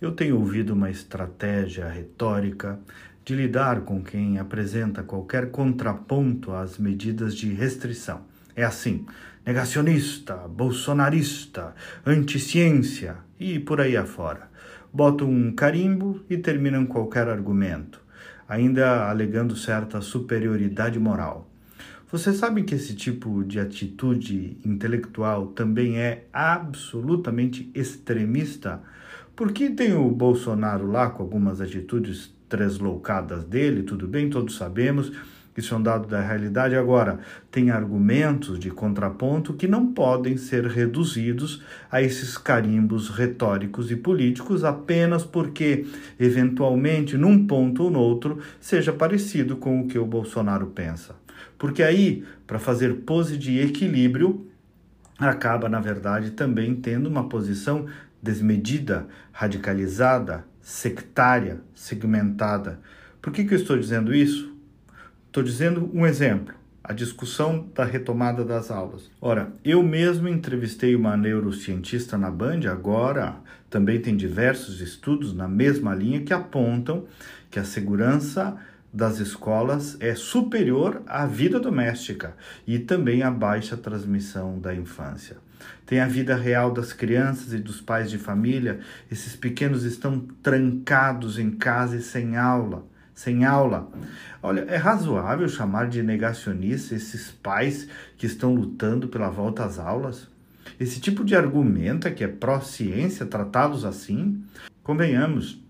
eu tenho ouvido uma estratégia retórica de lidar com quem apresenta qualquer contraponto às medidas de restrição. É assim: negacionista, bolsonarista, anticiência e por aí afora. Botam um carimbo e terminam qualquer argumento, ainda alegando certa superioridade moral. Você sabe que esse tipo de atitude intelectual também é absolutamente extremista? Porque tem o Bolsonaro lá com algumas atitudes tresloucadas dele, tudo bem, todos sabemos, isso é um dado da realidade. Agora, tem argumentos de contraponto que não podem ser reduzidos a esses carimbos retóricos e políticos apenas porque, eventualmente, num ponto ou noutro, seja parecido com o que o Bolsonaro pensa. Porque aí, para fazer pose de equilíbrio, acaba, na verdade, também tendo uma posição desmedida, radicalizada, sectária, segmentada. Por que, que eu estou dizendo isso? Estou dizendo um exemplo, a discussão da retomada das aulas. Ora, eu mesmo entrevistei uma neurocientista na Band, agora também tem diversos estudos na mesma linha que apontam que a segurança das escolas é superior à vida doméstica e também à baixa transmissão da infância. Tem a vida real das crianças e dos pais de família. Esses pequenos estão trancados em casa e sem aula. Sem aula. Olha, é razoável chamar de negacionista esses pais que estão lutando pela volta às aulas? Esse tipo de argumento é que é pró-ciência tratá-los assim? Convenhamos,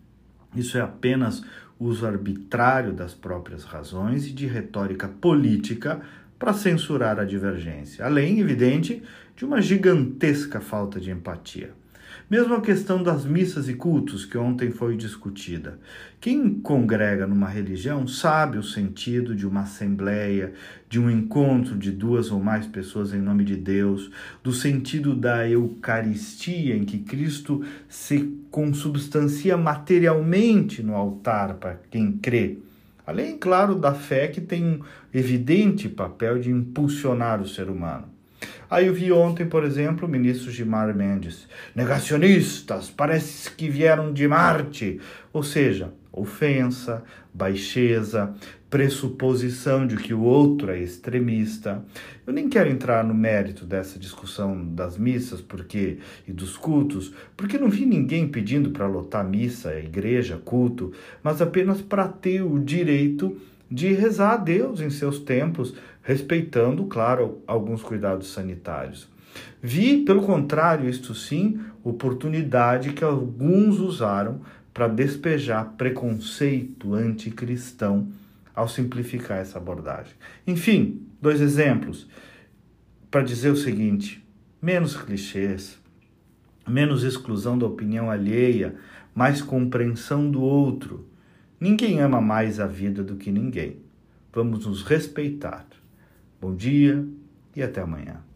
isso é apenas uso arbitrário das próprias razões e de retórica política para censurar a divergência, além, evidente, de uma gigantesca falta de empatia. Mesmo a questão das missas e cultos que ontem foi discutida. Quem congrega numa religião sabe o sentido de uma assembleia, de um encontro de duas ou mais pessoas em nome de Deus, do sentido da Eucaristia, em que Cristo se consubstancia materialmente no altar para quem crê. Além, claro, da fé que tem um evidente papel de impulsionar o ser humano. Aí eu vi ontem, por exemplo, o ministro Gilmar Mendes. Negacionistas, parece que vieram de Marte. Ou seja, ofensa, baixeza, pressuposição de que o outro é extremista. Eu nem quero entrar no mérito dessa discussão das missas porque e dos cultos, porque não vi ninguém pedindo para lotar missa, igreja, culto, mas apenas para ter o direito de rezar a Deus em seus tempos, respeitando, claro, alguns cuidados sanitários. Vi, pelo contrário, isto sim, oportunidade que alguns usaram para despejar preconceito anticristão ao simplificar essa abordagem. Enfim, dois exemplos para dizer o seguinte: menos clichês, menos exclusão da opinião alheia, mais compreensão do outro Ninguém ama mais a vida do que ninguém. Vamos nos respeitar. Bom dia e até amanhã.